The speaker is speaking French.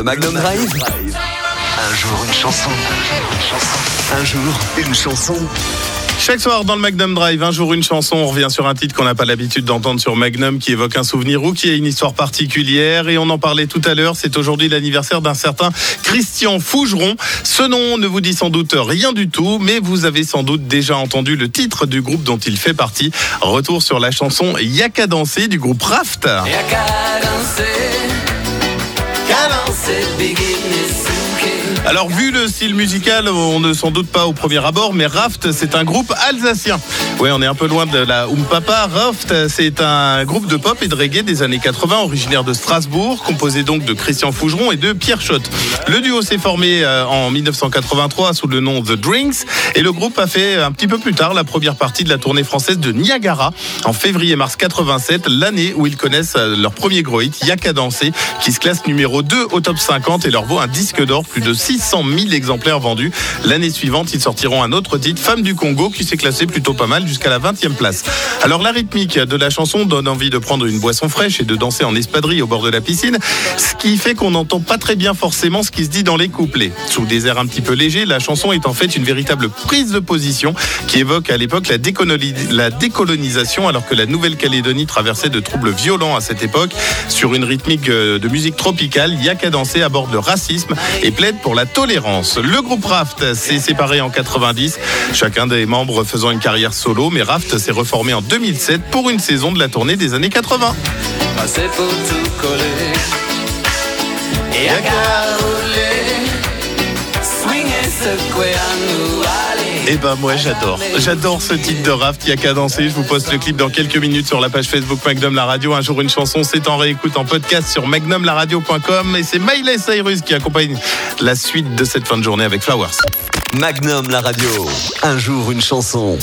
Le Magnum Drive. Un jour une chanson. Un jour une chanson. Chaque soir dans le Magnum Drive, un jour une chanson, on revient sur un titre qu'on n'a pas l'habitude d'entendre sur Magnum, qui évoque un souvenir ou qui a une histoire particulière. Et on en parlait tout à l'heure, c'est aujourd'hui l'anniversaire d'un certain Christian Fougeron. Ce nom ne vous dit sans doute rien du tout, mais vous avez sans doute déjà entendu le titre du groupe dont il fait partie. Retour sur la chanson Yaka danser du groupe Raft. Alors, vu le style musical, on ne s'en doute pas au premier abord, mais Raft, c'est un groupe alsacien. Oui, on est un peu loin de la Papa. Raft, c'est un groupe de pop et de reggae des années 80, originaire de Strasbourg, composé donc de Christian Fougeron et de Pierre Schott. Le duo s'est formé euh, en 1983 sous le nom The Drinks, et le groupe a fait un petit peu plus tard la première partie de la tournée française de Niagara en février-mars 87, l'année où ils connaissent euh, leur premier gros hit, Yaka Danser, qui se classe numéro 2 au top 50 et leur vaut un disque d'or, plus de 600 000 exemplaires vendus. L'année suivante, ils sortiront un autre titre, Femme du Congo, qui s'est classé plutôt pas mal jusqu'à la 20e place. Alors la rythmique de la chanson donne envie de prendre une boisson fraîche et de danser en espadrille au bord de la piscine, ce qui fait qu'on n'entend pas très bien forcément ce qui se dit dans les couplets. Sous des airs un petit peu légers, la chanson est en fait une véritable prise de position qui évoque à l'époque la, décolonisation alors que la Nouvelle-Calédonie traversait de troubles violents à cette époque. Sur une rythmique euh, de musique tropicale, Yaka Danser aborde le racisme et plaide pour la tolérance. Le groupe Raft s'est séparé en 90, chacun des membres faisant une carrière solo, mais Raft s'est reformé en 2007 pour une saison de la tournée des années 80. Eh ben moi j'adore. J'adore ce titre de Raft, y a qu'à danser. Je vous poste le clip dans quelques minutes sur la page Facebook Magnum La Radio. Un jour une chanson, c'est en réécoute en podcast sur magnumlaradio.com. Et c'est Miley Cyrus qui accompagne la suite de cette fin de journée avec Flowers. Magnum La Radio. Un jour une chanson.